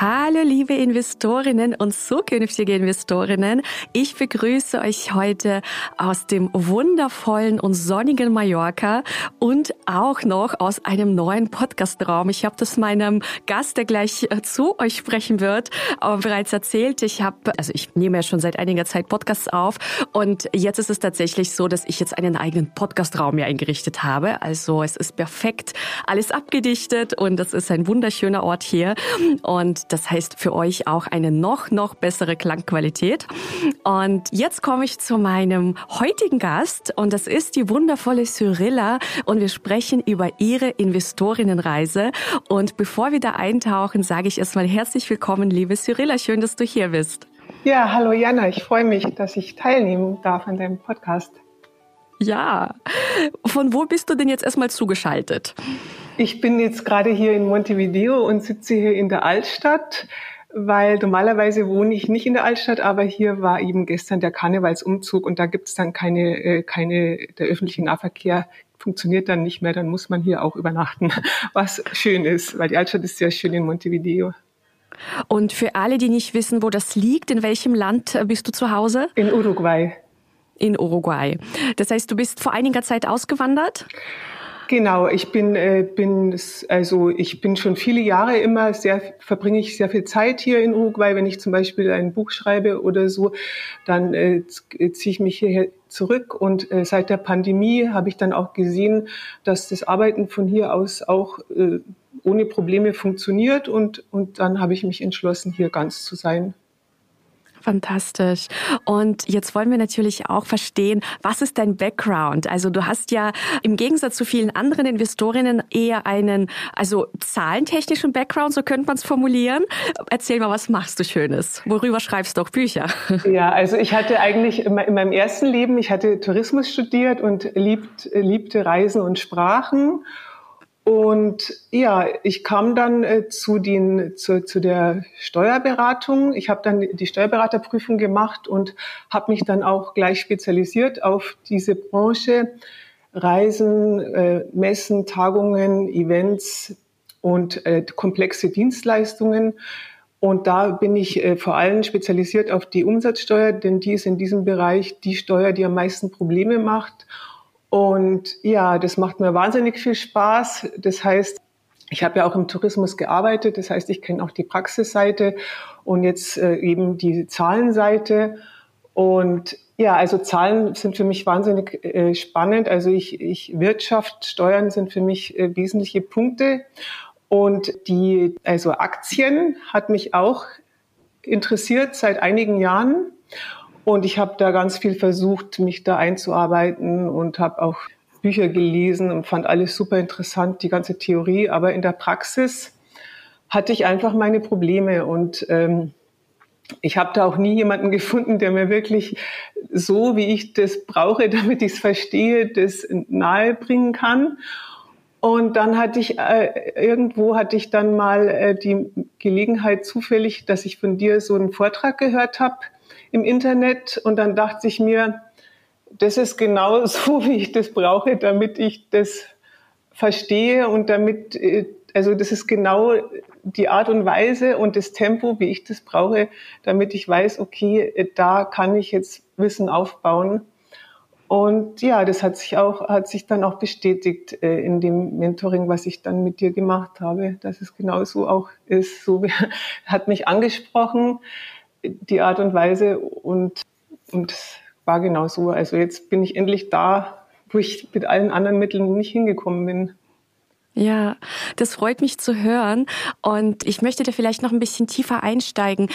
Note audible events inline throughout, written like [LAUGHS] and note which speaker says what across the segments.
Speaker 1: Hallo liebe Investorinnen und zukünftige Investorinnen. Ich begrüße euch heute aus dem wundervollen und sonnigen Mallorca und auch noch aus einem neuen Podcastraum. Ich habe das meinem Gast, der gleich äh, zu euch sprechen wird, bereits erzählt. Ich habe, also ich nehme ja schon seit einiger Zeit Podcasts auf und jetzt ist es tatsächlich so, dass ich jetzt einen eigenen Podcastraum mir eingerichtet habe. Also es ist perfekt alles abgedichtet und es ist ein wunderschöner Ort hier und das heißt für euch auch eine noch, noch bessere Klangqualität. Und jetzt komme ich zu meinem heutigen Gast und das ist die wundervolle Cyrilla und wir sprechen über ihre Investorinnenreise. Und bevor wir da eintauchen, sage ich erstmal herzlich willkommen, liebe Cyrilla. Schön, dass du hier bist.
Speaker 2: Ja, hallo Jana. Ich freue mich, dass ich teilnehmen darf an deinem Podcast.
Speaker 1: Ja. Von wo bist du denn jetzt erstmal zugeschaltet?
Speaker 2: Ich bin jetzt gerade hier in Montevideo und sitze hier in der Altstadt, weil normalerweise wohne ich nicht in der Altstadt, aber hier war eben gestern der Karnevalsumzug und da gibt es dann keine, äh, keine, der öffentliche Nahverkehr funktioniert dann nicht mehr, dann muss man hier auch übernachten, [LAUGHS] was schön ist, weil die Altstadt ist sehr schön in Montevideo.
Speaker 1: Und für alle, die nicht wissen, wo das liegt, in welchem Land bist du zu Hause?
Speaker 2: In Uruguay.
Speaker 1: In Uruguay. Das heißt, du bist vor einiger Zeit ausgewandert?
Speaker 2: Genau, ich bin, äh, bin also ich bin schon viele Jahre immer sehr verbringe ich sehr viel Zeit hier in Uruguay. Wenn ich zum Beispiel ein Buch schreibe oder so, dann äh, ziehe ich mich hierher zurück. Und äh, seit der Pandemie habe ich dann auch gesehen, dass das Arbeiten von hier aus auch äh, ohne Probleme funktioniert. Und und dann habe ich mich entschlossen, hier ganz zu sein.
Speaker 1: Fantastisch. Und jetzt wollen wir natürlich auch verstehen, was ist dein Background? Also du hast ja im Gegensatz zu vielen anderen Investorinnen eher einen, also zahlentechnischen Background, so könnte man es formulieren. Erzähl mal, was machst du Schönes? Worüber schreibst du auch Bücher? [LAUGHS]
Speaker 2: Ja, also ich hatte eigentlich in meinem ersten Leben, ich hatte Tourismus studiert und liebt, liebte Reisen und Sprachen und ja, ich kam dann äh, zu, den, zu, zu der Steuerberatung. Ich habe dann die Steuerberaterprüfung gemacht und habe mich dann auch gleich spezialisiert auf diese Branche. Reisen, äh, Messen, Tagungen, Events und äh, komplexe Dienstleistungen. Und da bin ich äh, vor allem spezialisiert auf die Umsatzsteuer, denn die ist in diesem Bereich die Steuer, die am meisten Probleme macht. Und ja, das macht mir wahnsinnig viel Spaß. Das heißt, ich habe ja auch im Tourismus gearbeitet, das heißt, ich kenne auch die Praxisseite und jetzt äh, eben die Zahlenseite. Und ja, also Zahlen sind für mich wahnsinnig äh, spannend. Also ich, ich Wirtschaft, Steuern sind für mich äh, wesentliche Punkte. Und die, also Aktien hat mich auch interessiert seit einigen Jahren. Und ich habe da ganz viel versucht, mich da einzuarbeiten und habe auch Bücher gelesen und fand alles super interessant, die ganze Theorie. Aber in der Praxis hatte ich einfach meine Probleme und ähm, ich habe da auch nie jemanden [LAUGHS] gefunden, der mir wirklich so, wie ich das brauche, [LAUGHS] damit ich es verstehe, das nahe bringen kann. Und dann hatte ich äh, irgendwo hatte ich dann mal äh, die Gelegenheit zufällig, dass ich von dir so einen Vortrag gehört habe im Internet und dann dachte ich mir, das ist genau [LAUGHS] so, wie ich das brauche, damit ich das verstehe und damit, äh, also das ist genau die Art und Weise und das Tempo, wie ich das brauche, damit ich weiß, okay, da kann ich jetzt Wissen aufbauen. Und ja, das hat sich auch, hat sich dann auch bestätigt äh, in dem Mentoring, was ich dann mit dir gemacht habe, dass es genau so auch ist. So [LAUGHS] hat mich angesprochen die Art und Weise und, und war genau so. Also jetzt bin ich endlich da, wo ich mit allen anderen Mitteln nicht hingekommen bin.
Speaker 1: Ja, das freut mich zu hören. Und ich möchte da vielleicht noch ein bisschen tiefer einsteigen.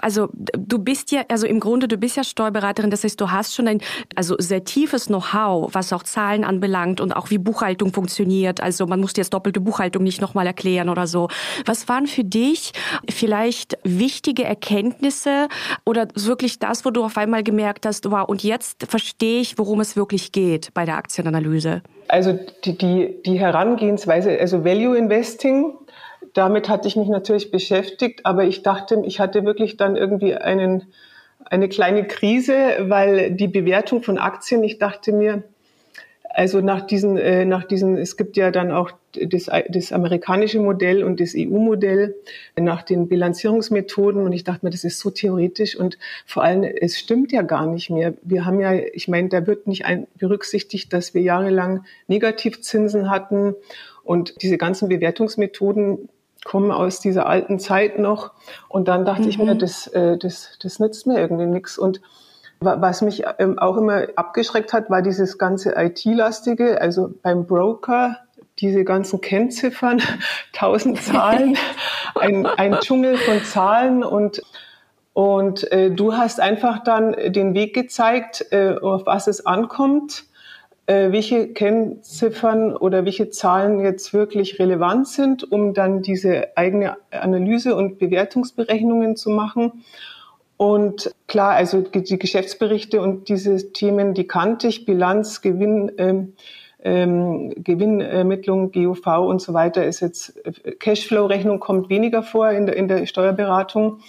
Speaker 1: Also du bist ja, also im Grunde, du bist ja Steuerberaterin. Das heißt, du hast schon ein, also sehr tiefes Know-how, was auch Zahlen anbelangt und auch wie Buchhaltung funktioniert. Also man muss dir jetzt doppelte Buchhaltung nicht nochmal erklären oder so. Was waren für dich vielleicht wichtige Erkenntnisse oder wirklich das, wo du auf einmal gemerkt hast, wow, und jetzt verstehe ich, worum es wirklich geht bei der Aktienanalyse?
Speaker 2: Also die, die, die Herangehensweise, also Value Investing, damit hatte ich mich natürlich beschäftigt, aber ich dachte, ich hatte wirklich dann irgendwie einen, eine kleine Krise, weil die Bewertung von Aktien, ich dachte mir, also nach diesen, äh, nach diesen, es gibt ja dann auch das, das amerikanische Modell und das EU-Modell nach den Bilanzierungsmethoden und ich dachte mir, das ist so theoretisch und vor allem, es stimmt ja gar nicht mehr. Wir haben ja, ich meine, da wird nicht ein, berücksichtigt, dass wir jahrelang Negativzinsen hatten und diese ganzen Bewertungsmethoden kommen aus dieser alten Zeit noch und dann dachte mhm. ich mir, mhm. das, äh, das, das nützt mir irgendwie nichts und was mich ähm, auch immer abgeschreckt hat, war dieses ganze IT-lastige, also beim Broker, diese ganzen Kennziffern, [LAUGHS] tausend Zahlen, [LAUGHS] ein, ein Dschungel von Zahlen und und äh, du hast einfach dann den Weg gezeigt, äh, auf was es ankommt, äh, welche Kennziffern oder welche Zahlen jetzt wirklich relevant sind, um dann diese eigene Analyse und Bewertungsberechnungen zu machen. Und klar, also die Geschäftsberichte und diese Themen, die kannte ich, Bilanz, Gewinn, ähm, ähm, Gewinnermittlung, GUV und so weiter ist jetzt, äh, Cashflow-Rechnung kommt weniger vor in der, in der Steuerberatung.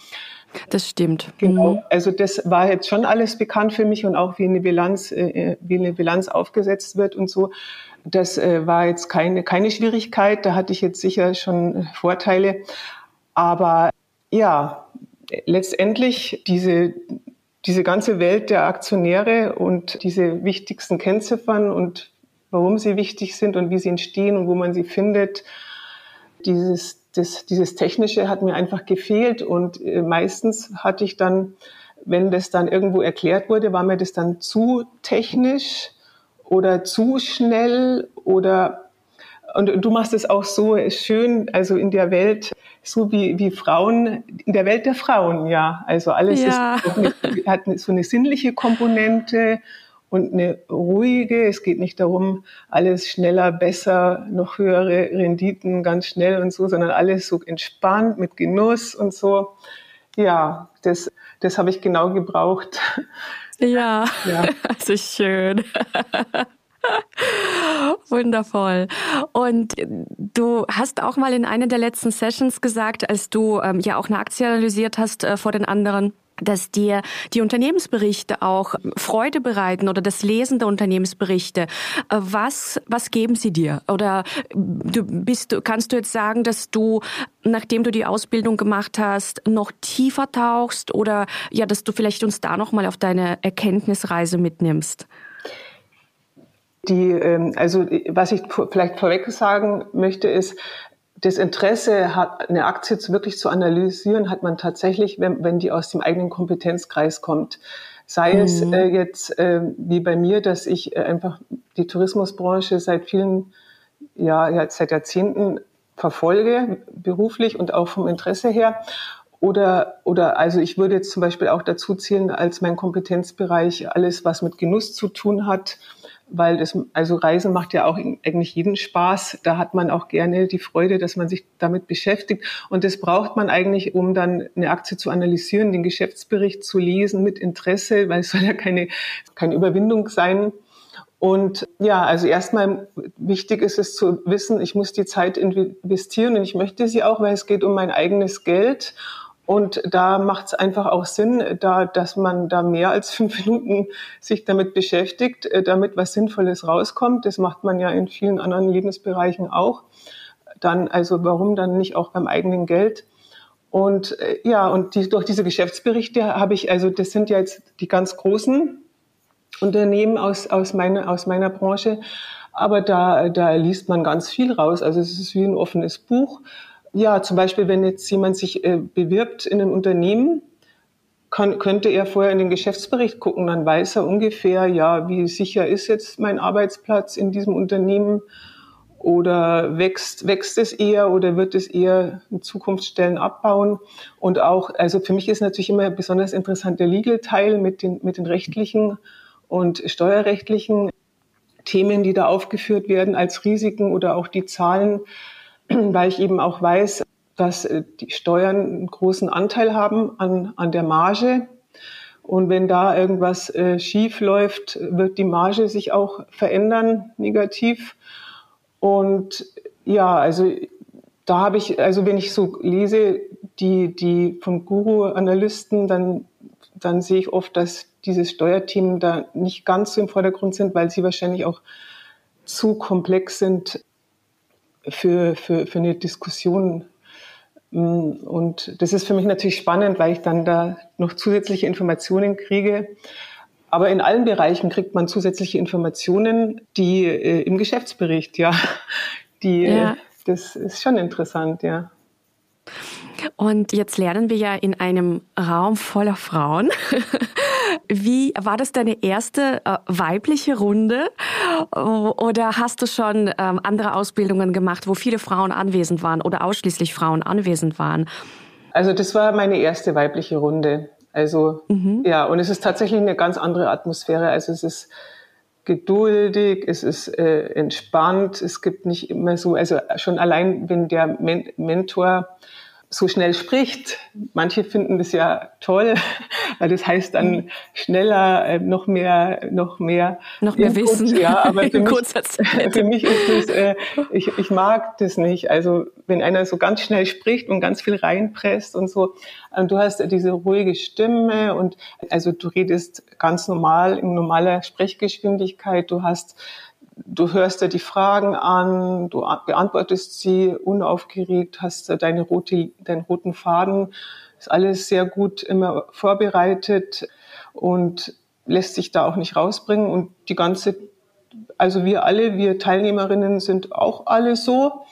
Speaker 1: Das stimmt.
Speaker 2: Genau. Mhm. Also das war jetzt schon alles bekannt für mich und auch wie eine Bilanz, äh, wie eine Bilanz aufgesetzt wird und so. Das äh, war jetzt keine, keine Schwierigkeit. Da hatte ich jetzt sicher schon Vorteile. Aber ja, letztendlich diese, diese ganze Welt der Aktionäre und diese wichtigsten Kennziffern und warum sie wichtig sind und wie sie entstehen und wo man sie findet, dieses, das, dieses Technische hat mir einfach gefehlt und äh, meistens hatte ich dann, wenn das dann irgendwo erklärt wurde, war mir das dann zu technisch oder zu schnell oder und du machst es auch so schön, also in der Welt so wie, wie Frauen, in der Welt der Frauen, ja. Also alles ja. ist, hat so eine sinnliche Komponente und eine ruhige. Es geht nicht darum, alles schneller, besser, noch höhere Renditen ganz schnell und so, sondern alles so entspannt mit Genuss und so. Ja, das, das habe ich genau gebraucht.
Speaker 1: Ja, ja. [LAUGHS] also schön. Wundervoll. Und du hast auch mal in einer der letzten Sessions gesagt, als du ähm, ja auch eine Aktie analysiert hast äh, vor den anderen, dass dir die Unternehmensberichte auch Freude bereiten oder das Lesen der Unternehmensberichte. Äh, was, was geben sie dir? Oder du bist, kannst du jetzt sagen, dass du, nachdem du die Ausbildung gemacht hast, noch tiefer tauchst oder ja, dass du vielleicht uns da noch mal auf deine Erkenntnisreise mitnimmst?
Speaker 2: Die, ähm, also was ich vielleicht vorweg sagen möchte, ist, das Interesse hat, eine Aktie wirklich zu analysieren, hat man tatsächlich, wenn, wenn die aus dem eigenen Kompetenzkreis kommt. Sei mhm. es äh, jetzt äh, wie bei mir, dass ich äh, einfach die Tourismusbranche seit vielen, ja, ja, seit Jahrzehnten verfolge, beruflich und auch vom Interesse her. Oder, oder also ich würde jetzt zum Beispiel auch dazu zählen, als mein Kompetenzbereich alles, was mit Genuss zu tun hat, weil das, also Reisen macht ja auch eigentlich jeden Spaß. Da hat man auch gerne die Freude, dass man sich damit beschäftigt. Und das braucht man eigentlich, um dann eine Aktie zu analysieren, den Geschäftsbericht zu lesen mit Interesse, weil es soll ja keine, keine Überwindung sein. Und ja, also erstmal wichtig ist es zu wissen, ich muss die Zeit investieren und ich möchte sie auch, weil es geht um mein eigenes Geld. Und da macht es einfach auch Sinn, da, dass man da mehr als fünf [LAUGHS] Minuten sich damit beschäftigt, äh, damit was Sinnvolles rauskommt. Das macht man ja in vielen anderen Lebensbereichen auch. Dann, also warum dann nicht auch beim eigenen Geld? Und äh, ja, und die, durch diese Geschäftsberichte habe ich, also das sind ja jetzt die ganz großen Unternehmen aus, aus, meiner, aus meiner Branche, aber da, da liest man ganz viel raus. Also es ist wie ein offenes Buch. Ja, zum Beispiel, wenn jetzt jemand sich äh, bewirbt in einem Unternehmen, kann, könnte er vorher in den Geschäftsbericht gucken, dann weiß er ungefähr, ja, wie sicher ist jetzt mein Arbeitsplatz in diesem Unternehmen oder wächst, wächst es eher oder wird es eher in Zukunftsstellen abbauen? Und auch, also für mich ist natürlich immer besonders interessant der Legal-Teil mit den, mit den rechtlichen und steuerrechtlichen Themen, die da aufgeführt werden als Risiken oder auch die Zahlen [CLEARS THROAT] weil ich eben auch weiß, dass äh, die Steuern einen großen Anteil haben an, an der Marge. Und wenn da irgendwas äh, schief läuft, wird die Marge sich auch verändern, negativ. Und ja, also da habe ich, also wenn ich so lese, die, die von Guru-Analysten, dann, dann sehe ich oft, dass diese Steuerthemen da nicht ganz so im Vordergrund sind, weil sie wahrscheinlich auch zu komplex sind für, für, für eine Diskussion. Und das ist für mich natürlich spannend, weil ich dann da noch zusätzliche Informationen kriege. Aber in allen Bereichen kriegt man zusätzliche Informationen, die äh, im Geschäftsbericht, ja, [LAUGHS] die, ja. das ist schon interessant, ja.
Speaker 1: Und jetzt lernen wir ja in einem Raum voller Frauen. [LAUGHS] Wie war das deine erste äh, weibliche Runde? Oder hast du schon ähm, andere Ausbildungen gemacht, wo viele Frauen anwesend waren oder ausschließlich Frauen anwesend waren?
Speaker 2: Also das war meine erste weibliche Runde. Also mhm. ja, und es ist tatsächlich eine ganz andere Atmosphäre. Also es ist geduldig, es ist äh, entspannt, es gibt nicht immer so, also schon allein, wenn der Men Mentor so schnell spricht. Manche finden das ja toll, [LAUGHS] weil das heißt dann mhm. schneller, äh, noch mehr, noch mehr,
Speaker 1: noch mehr Input. Wissen.
Speaker 2: Ja, aber [LAUGHS] für, mich, für mich ist das, äh, ich, ich mag das nicht. Also wenn einer so ganz schnell spricht und ganz viel reinpresst und so, und du hast diese ruhige Stimme und also du redest ganz normal in normaler Sprechgeschwindigkeit. Du hast du hörst dir die Fragen an, du beantwortest sie unaufgeregt, hast deine rote, deinen roten Faden, ist alles sehr gut immer vorbereitet und lässt sich da auch nicht rausbringen und die ganze, also wir alle, wir Teilnehmerinnen sind auch alle so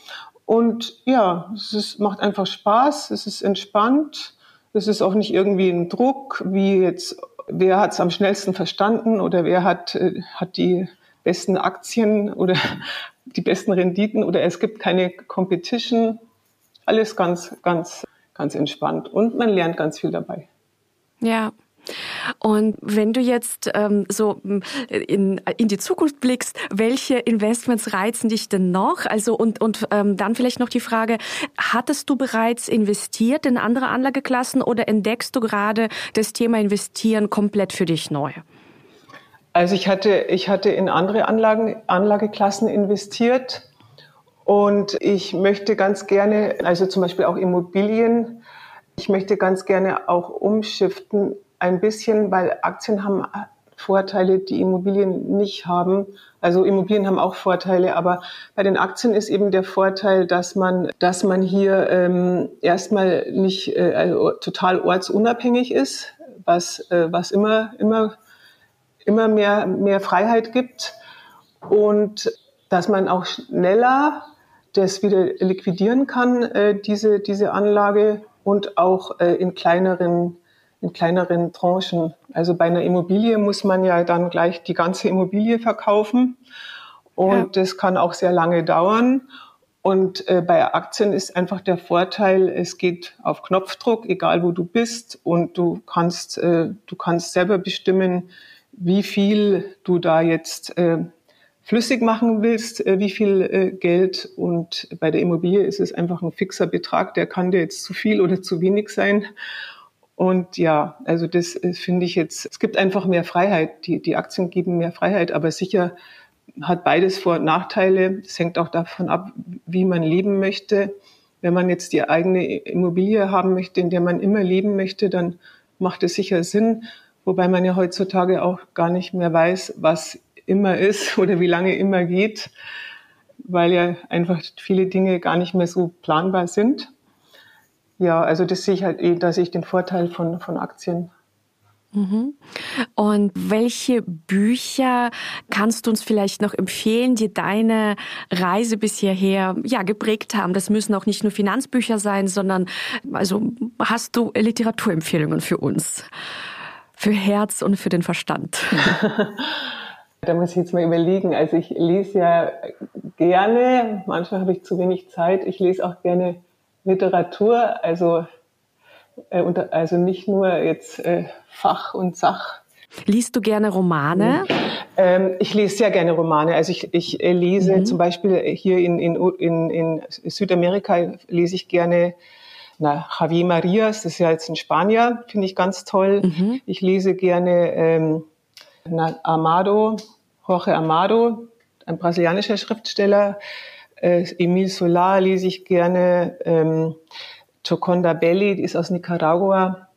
Speaker 2: und ja, es ist, macht einfach Spaß, es ist entspannt, es ist auch nicht irgendwie ein Druck, wie jetzt wer hat es am schnellsten verstanden oder wer hat, äh, hat die besten Aktien oder [LAUGHS] die besten Renditen oder es gibt keine Competition. Alles ganz, ganz, ganz entspannt und man lernt ganz viel dabei.
Speaker 1: Ja. Und wenn du jetzt ähm, so in, in die Zukunft blickst, welche Investments reizen dich denn noch? Also und, und ähm, dann vielleicht noch die Frage, hattest du bereits investiert in andere Anlageklassen oder entdeckst du gerade das Thema Investieren komplett für dich neu?
Speaker 2: Also ich hatte, ich hatte in andere Anlagen, Anlageklassen investiert und ich möchte ganz gerne, also zum Beispiel auch Immobilien, ich möchte ganz gerne auch umschiften ein bisschen, weil Aktien haben Vorteile, die Immobilien nicht haben. Also Immobilien haben auch Vorteile, aber bei den Aktien ist eben der Vorteil, dass man, dass man hier ähm, erstmal nicht äh, also total ortsunabhängig ist, was, äh, was immer, immer immer mehr, mehr Freiheit gibt und dass man auch schneller das wieder liquidieren kann, äh, diese, diese Anlage und auch äh, in kleineren in kleineren Tranchen. Also bei einer Immobilie muss man ja dann gleich die ganze Immobilie verkaufen und ja. das kann auch sehr lange dauern. Und äh, bei Aktien ist einfach der Vorteil, es geht auf Knopfdruck, egal wo du bist, und du kannst, äh, du kannst selber bestimmen, wie viel du da jetzt äh, flüssig machen willst, äh, wie viel äh, Geld. Und bei der Immobilie ist es einfach ein fixer Betrag, der kann dir jetzt zu viel oder zu wenig sein. Und ja, also das äh, finde ich jetzt, es gibt einfach mehr Freiheit. Die, die Aktien geben mehr Freiheit, aber sicher hat beides Vor- und Nachteile. Es hängt auch davon ab, wie man leben möchte. Wenn man jetzt die eigene Immobilie haben möchte, in der man immer leben möchte, dann macht es sicher Sinn. Wobei man ja heutzutage auch gar nicht mehr weiß, was immer ist [LAUGHS] oder wie lange immer geht, weil ja einfach viele Dinge gar nicht mehr so planbar sind. Ja, also das sehe ich halt eh, da sehe ich den Vorteil von, von Aktien.
Speaker 1: Mhm. Und welche Bücher kannst du uns vielleicht noch empfehlen, die deine Reise bis hierher ja, geprägt haben? Das müssen auch nicht nur Finanzbücher sein, sondern also hast du Literaturempfehlungen für uns? Für Herz und für den Verstand? [LAUGHS]
Speaker 2: da muss ich jetzt mal überlegen. Also ich lese ja gerne, manchmal habe ich zu wenig Zeit. Ich lese auch gerne Literatur, also, äh, unter, also nicht nur jetzt äh, Fach und Sach.
Speaker 1: Liest du gerne Romane?
Speaker 2: Ähm, ich lese sehr gerne Romane. Also ich, ich äh, lese mhm. zum Beispiel hier in, in, in, in Südamerika lese ich gerne na, Javier Marias, das ist ja jetzt ein Spanier, finde ich ganz toll. Mhm. Ich lese gerne ähm, na, Amado, Jorge Amado, ein brasilianischer Schriftsteller. Äh, Emil Solar lese ich gerne. Ähm, Joconda Belli, die ist aus Nicaragua.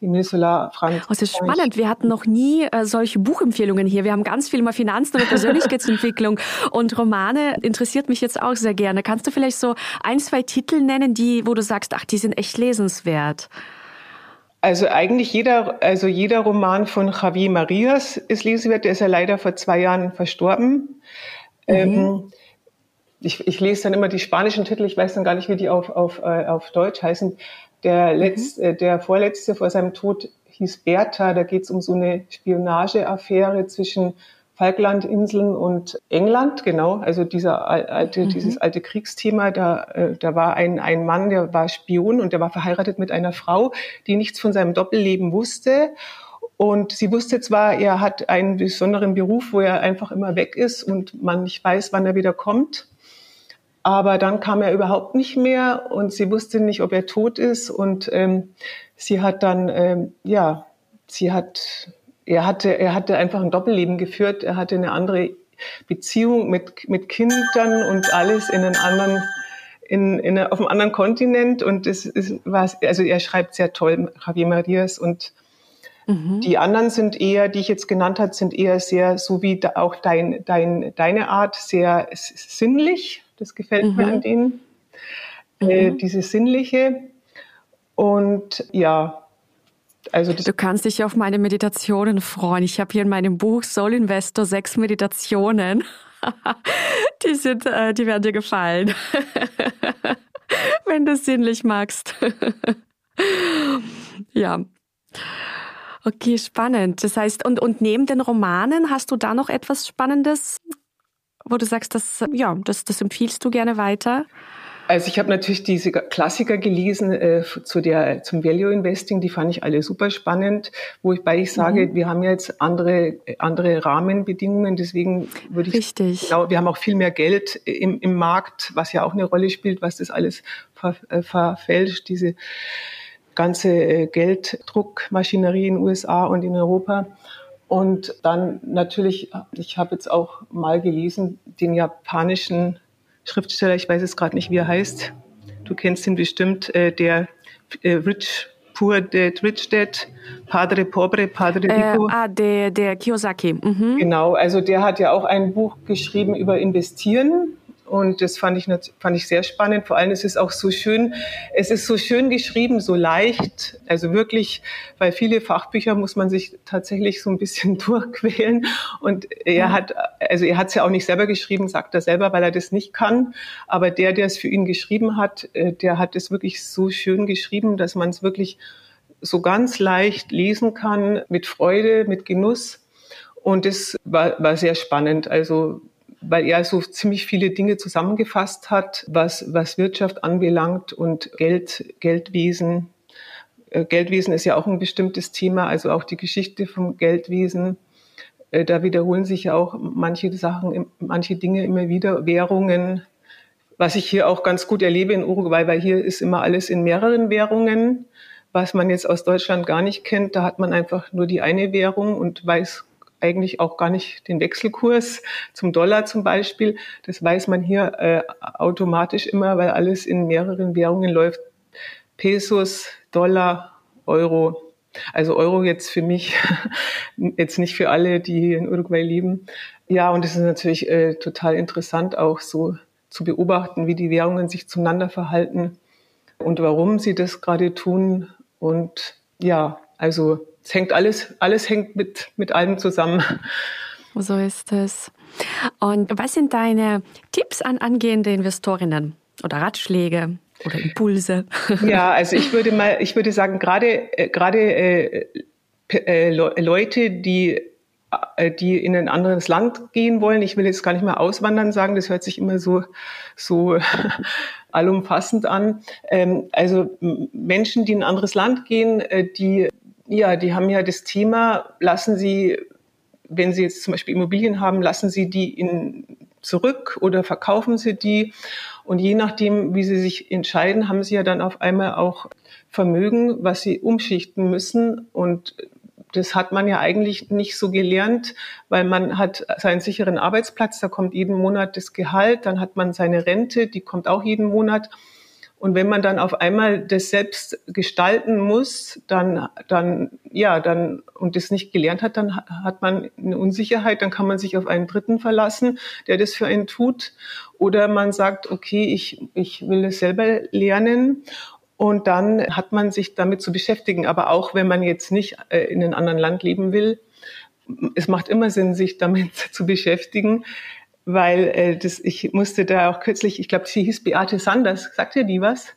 Speaker 2: Emil Solar,
Speaker 1: Frank. Oh, das ist spannend. Wir hatten noch nie äh, solche Buchempfehlungen hier. Wir haben ganz viel mal Finanzen und Persönlichkeitsentwicklung und Romane interessiert mich jetzt auch sehr gerne. Kannst du vielleicht so ein, zwei Titel nennen, die, wo du sagst, ach, die sind echt lesenswert?
Speaker 2: Also eigentlich jeder, also jeder Roman von Javier Marias ist lesenswert. Der ist ja leider vor zwei Jahren verstorben. Mhm. Ähm, ich, ich lese dann immer die spanischen Titel, ich weiß dann gar nicht, wie die auf, auf, äh, auf Deutsch heißen. Der, mhm. letzte, äh, der vorletzte vor seinem Tod hieß Bertha, da geht es um so eine Spionageaffäre zwischen Falklandinseln und England, genau, also dieser alte, mhm. dieses alte Kriegsthema, da, äh, da war ein, ein Mann, der war Spion und der war verheiratet mit einer Frau, die nichts von seinem Doppelleben wusste. Und sie wusste zwar, er hat einen besonderen Beruf, wo er einfach immer weg ist und man nicht weiß, wann er wieder kommt. Aber dann kam er überhaupt nicht mehr und sie wusste nicht, ob er tot ist. Und ähm, sie hat dann, ähm, ja, sie hat, er hatte, er hatte einfach ein Doppelleben geführt. Er hatte eine andere Beziehung mit, mit Kindern und alles in einen anderen, in, in, auf einem anderen Kontinent. Und es ist, war, also er schreibt sehr toll, Javier Marias und mhm. die anderen sind eher, die ich jetzt genannt habe, sind eher sehr, so wie auch dein, dein, deine Art, sehr sinnlich das gefällt mhm. mir an denen. Äh, mhm. diese sinnliche. Und ja,
Speaker 1: also du kannst dich auf meine Meditationen freuen. Ich habe hier in meinem Buch Soul Investor sechs Meditationen. [LAUGHS] die sind, äh, die werden dir gefallen, [LAUGHS] wenn du es sinnlich magst. [LAUGHS] ja. Okay, spannend. Das heißt, und, und neben den Romanen hast du da noch etwas Spannendes wo du sagst, das, ja, das, das empfiehlst du gerne weiter?
Speaker 2: Also ich habe natürlich diese Klassiker gelesen äh, zu der zum Value Investing, die fand ich alle super spannend, wobei ich sage, mhm. wir haben jetzt andere andere Rahmenbedingungen, deswegen würde ich
Speaker 1: Richtig.
Speaker 2: genau, wir haben auch viel mehr Geld im, im Markt, was ja auch eine Rolle spielt, was das alles ver, äh, verfälscht, diese ganze äh, Gelddruckmaschinerie in den USA und in Europa. Und dann natürlich, ich habe jetzt auch mal gelesen, den japanischen Schriftsteller, ich weiß jetzt gerade nicht, wie er heißt, du kennst ihn bestimmt, äh, der äh, Rich Poor Dad, Rich Dad, Padre Pobre, Padre
Speaker 1: äh, Rico. Äh, ah, der, der Kiyosaki.
Speaker 2: Mhm. Genau, also der hat ja auch ein Buch geschrieben über Investieren und das fand ich, fand ich sehr spannend. Vor allem ist es auch so schön, es ist so schön geschrieben, so leicht. Also wirklich, weil viele Fachbücher muss man sich tatsächlich so ein bisschen [LAUGHS] durchquälen. Und er hat, also er hat es ja auch nicht selber geschrieben, sagt er selber, weil er das nicht kann. Aber der, der es für ihn geschrieben hat, äh, der hat es wirklich so schön geschrieben, dass man es wirklich so ganz leicht lesen kann, mit Freude, mit Genuss. Und das war, war sehr spannend. Also weil er so ziemlich viele Dinge zusammengefasst hat, was, was Wirtschaft anbelangt und Geld, Geldwesen. Äh, Geldwesen ist ja auch ein bestimmtes Thema, also auch die Geschichte vom Geldwesen. Äh, da wiederholen sich ja auch manche Sachen, manche Dinge immer wieder, Währungen, was ich hier auch ganz gut erlebe in Uruguay, weil hier ist immer alles in mehreren Währungen, was man jetzt aus Deutschland gar nicht kennt. Da hat man einfach nur die eine Währung und weiß eigentlich auch gar nicht den Wechselkurs zum Dollar zum Beispiel. Das weiß man hier äh, automatisch immer, weil alles in mehreren Währungen läuft. Pesos, Dollar, Euro. Also Euro jetzt für mich, [LAUGHS] jetzt nicht für alle, die in Uruguay leben. Ja, und es ist natürlich äh, total interessant auch so zu beobachten, wie die Währungen sich zueinander verhalten und warum sie das gerade tun. Und ja, also es hängt alles, alles hängt mit, mit allem zusammen.
Speaker 1: So ist es. Und was sind deine Tipps an angehende Investorinnen oder Ratschläge? Oder Impulse?
Speaker 2: Ja, also ich würde mal, ich würde sagen, gerade äh, gerade äh, äh, Leute, die äh, die in ein anderes Land gehen wollen. Ich will jetzt gar nicht mehr auswandern sagen, das hört sich immer so, so [LAUGHS] allumfassend an. Ähm, also Menschen, die in ein anderes Land gehen, äh, die ja, die haben ja das Thema, lassen Sie, wenn Sie jetzt zum Beispiel Immobilien haben, lassen Sie die in, zurück oder verkaufen Sie die? Und je nachdem, wie sie sich entscheiden, haben sie ja dann auf einmal auch Vermögen, was sie umschichten müssen. Und das hat man ja eigentlich nicht so gelernt, weil man hat seinen sicheren Arbeitsplatz, da kommt jeden Monat das Gehalt, dann hat man seine Rente, die kommt auch jeden Monat. Und wenn man dann auf einmal das selbst gestalten muss, dann, dann, ja, dann, und das nicht gelernt hat, dann hat man eine Unsicherheit, dann kann man sich auf einen Dritten verlassen, der das für einen tut. Oder man sagt, okay, ich, ich will es selber lernen. Und dann hat man sich damit zu beschäftigen. Aber auch wenn man jetzt nicht äh, in einem anderen Land leben will, es macht immer Sinn, sich damit [LAUGHS] zu beschäftigen, weil äh, das, ich musste da auch kürzlich, ich glaube, sie hieß Beate Sanders, sagt ihr die was?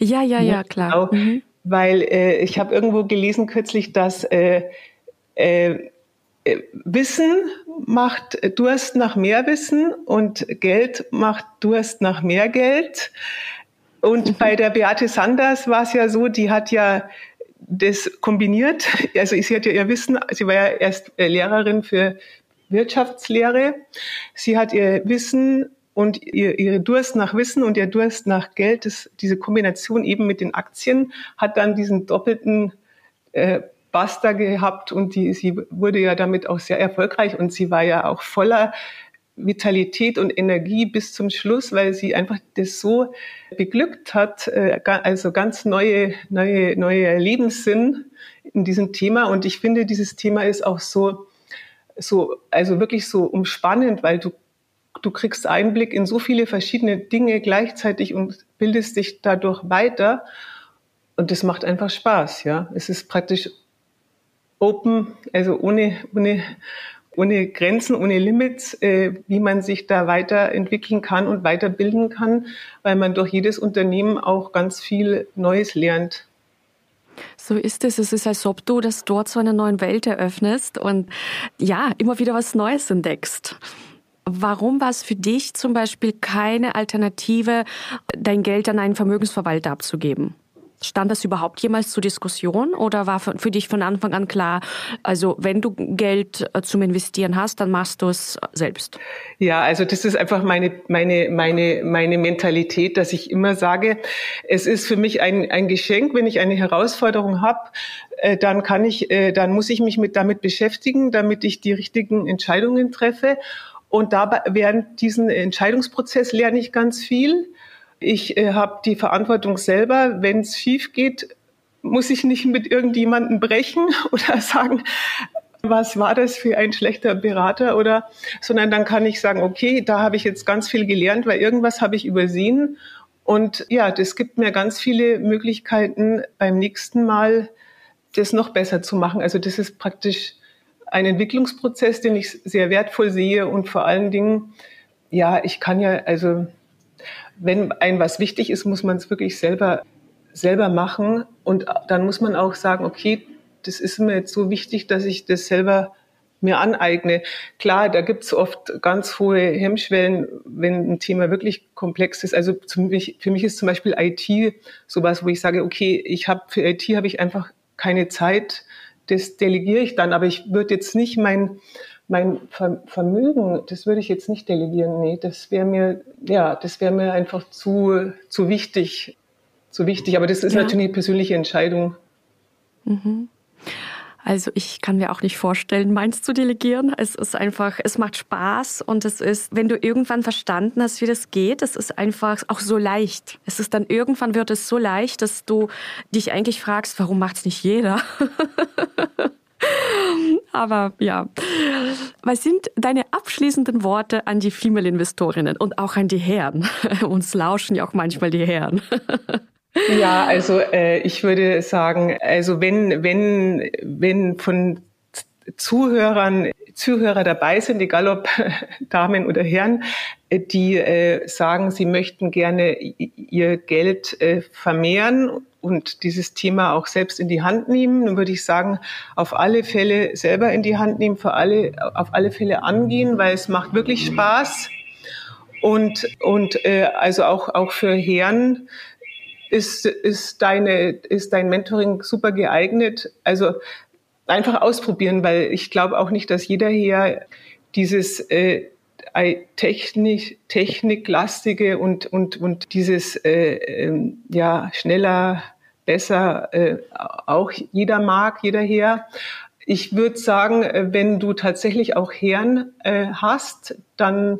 Speaker 1: Ja, ja, ja, klar.
Speaker 2: Genau, mhm. Weil äh, ich habe irgendwo gelesen kürzlich, dass äh, äh, äh, Wissen macht Durst nach mehr Wissen und Geld macht Durst nach mehr Geld. Und mhm. bei der Beate Sanders war es ja so, die hat ja das kombiniert. Also sie hat ja ihr Wissen, sie war ja erst äh, Lehrerin für Wirtschaftslehre. Sie hat ihr Wissen und ihr, ihre Durst nach Wissen und ihr Durst nach Geld, das, diese Kombination eben mit den Aktien, hat dann diesen doppelten äh, Buster gehabt und die, sie wurde ja damit auch sehr erfolgreich und sie war ja auch voller Vitalität und Energie bis zum Schluss, weil sie einfach das so beglückt hat, äh, also ganz neue, neue, neue Lebenssinn in diesem Thema. Und ich finde, dieses Thema ist auch so so, also wirklich so umspannend, weil du, du kriegst Einblick in so viele verschiedene Dinge gleichzeitig und bildest dich dadurch weiter. Und das macht einfach Spaß, ja. Es ist praktisch open, also ohne, ohne, ohne Grenzen, ohne Limits, äh, wie man sich da weiterentwickeln kann und weiterbilden kann, weil man durch jedes Unternehmen auch ganz viel Neues lernt.
Speaker 1: So ist es. Es ist, als ob du das dort zu einer neuen Welt eröffnest und ja, immer wieder was Neues entdeckst. Warum war es für dich zum Beispiel keine Alternative, dein Geld an einen Vermögensverwalter abzugeben? Stand das überhaupt jemals zur Diskussion oder war für dich von Anfang an klar, also wenn du Geld äh, zum Investieren hast, dann machst du es selbst?
Speaker 2: Ja, also das ist einfach meine, meine, meine, meine Mentalität, dass ich immer sage, es ist für mich ein, ein Geschenk, wenn ich eine Herausforderung habe, äh, dann kann ich, äh, dann muss ich mich mit damit beschäftigen, damit ich die richtigen Entscheidungen treffe. Und dabei während diesen Entscheidungsprozess lerne ich ganz viel ich äh, habe die Verantwortung selber. Wenn es schief geht, muss ich nicht mit irgendjemandem brechen [LAUGHS] oder sagen, was war das für ein schlechter Berater oder, sondern dann kann ich sagen, okay, da habe ich jetzt ganz viel gelernt, weil irgendwas habe ich übersehen. Und ja, das gibt mir ganz viele Möglichkeiten beim nächsten Mal, das noch besser zu machen. Also das ist praktisch ein Entwicklungsprozess, den ich sehr wertvoll sehe und vor allen Dingen, ja, ich kann ja, also wenn ein was wichtig ist, muss man es wirklich selber, selber machen. Und dann muss man auch sagen, okay, das ist mir jetzt so wichtig, dass ich das selber mir aneigne. Klar, da gibt es oft ganz hohe Hemmschwellen, wenn ein Thema wirklich komplex ist. Also mich, für mich ist zum Beispiel IT sowas, wo ich sage, okay, ich habe für IT habe ich einfach keine Zeit. Das delegiere ich dann, aber ich würde jetzt nicht mein mein Vermögen, das würde ich jetzt nicht delegieren. Nee, das wäre mir, ja, das wäre mir einfach zu, zu wichtig. Zu wichtig. Aber das ist ja. natürlich eine persönliche Entscheidung.
Speaker 1: Mhm. Also ich kann mir auch nicht vorstellen, meins zu delegieren. Es ist einfach, es macht Spaß und es ist, wenn du irgendwann verstanden hast, wie das geht, es ist einfach auch so leicht. Es ist dann irgendwann wird es so leicht, dass du dich eigentlich fragst, warum macht es nicht jeder? [LAUGHS] Aber ja. Was sind deine abschließenden Worte an die Female-Investorinnen und auch an die Herren? [LAUGHS] Uns lauschen ja auch manchmal die Herren.
Speaker 2: Ja, also äh, ich würde sagen, also wenn, wenn, wenn von Zuhörern, Zuhörer dabei sind, egal ob [LAUGHS] Damen oder Herren, die äh, sagen, sie möchten gerne ihr Geld äh, vermehren und dieses Thema auch selbst in die Hand nehmen, dann würde ich sagen, auf alle Fälle selber in die Hand nehmen, für alle, auf alle Fälle angehen, weil es macht wirklich Spaß. Und, und äh, also auch, auch für Herren ist, ist, deine, ist dein Mentoring super geeignet. Also einfach ausprobieren, weil ich glaube auch nicht, dass jeder hier dieses äh, Technik, Techniklastige und, und, und dieses äh, äh, ja, schneller, besser äh, auch jeder mag, jeder her. Ich würde sagen, äh, wenn du tatsächlich auch Herren äh, hast, dann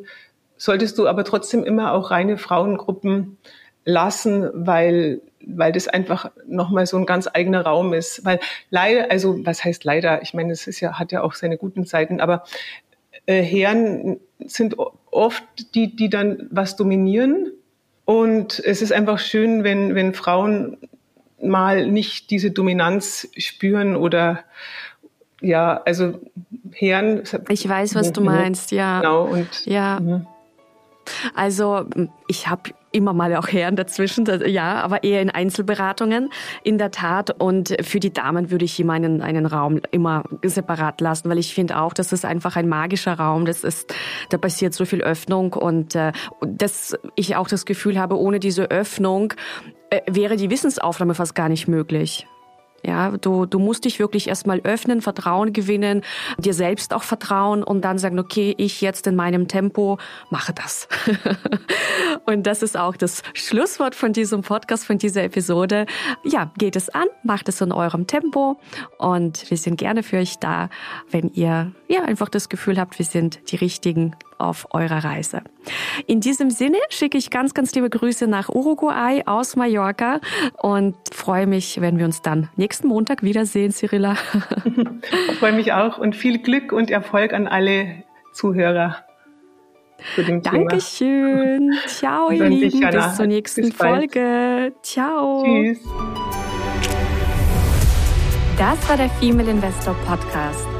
Speaker 2: solltest du aber trotzdem immer auch reine Frauengruppen lassen, weil weil das einfach nochmal so ein ganz eigener Raum ist. Weil leider, also was heißt leider? Ich meine, es ist ja, hat ja auch seine guten Seiten, aber äh, Herren sind oft die, die dann was dominieren. Und es ist einfach schön, wenn, wenn Frauen mal nicht diese Dominanz spüren oder ja, also Herren.
Speaker 1: Ich weiß, was du meinst, ja.
Speaker 2: Genau, und
Speaker 1: ja. Mh. Also ich habe immer mal auch Herren dazwischen, ja, aber eher in Einzelberatungen, in der Tat. Und für die Damen würde ich immer einen, einen Raum immer separat lassen, weil ich finde auch, das ist einfach ein magischer Raum. Das ist, da passiert so viel Öffnung und äh, dass ich auch das Gefühl habe, ohne diese Öffnung äh, wäre die Wissensaufnahme fast gar nicht möglich. Ja, du, du musst dich wirklich erstmal öffnen, Vertrauen gewinnen, dir selbst auch vertrauen und dann sagen, okay, ich jetzt in meinem Tempo mache das. [LAUGHS] und das ist auch das Schlusswort von diesem Podcast, von dieser Episode. Ja, geht es an, macht es in eurem Tempo und wir sind gerne für euch da, wenn ihr ja einfach das Gefühl habt, wir sind die richtigen auf eurer Reise. In diesem Sinne schicke ich ganz, ganz liebe Grüße nach Uruguay aus Mallorca und freue mich, wenn wir uns dann nächsten Montag wiedersehen, Cyrilla. [LAUGHS]
Speaker 2: Ich freue mich auch und viel Glück und Erfolg an alle Zuhörer.
Speaker 1: Dankeschön. Ciao, ihr Lieben. Bis zur nächsten Bis Folge. Ciao. Tschüss. Das war der Female Investor Podcast.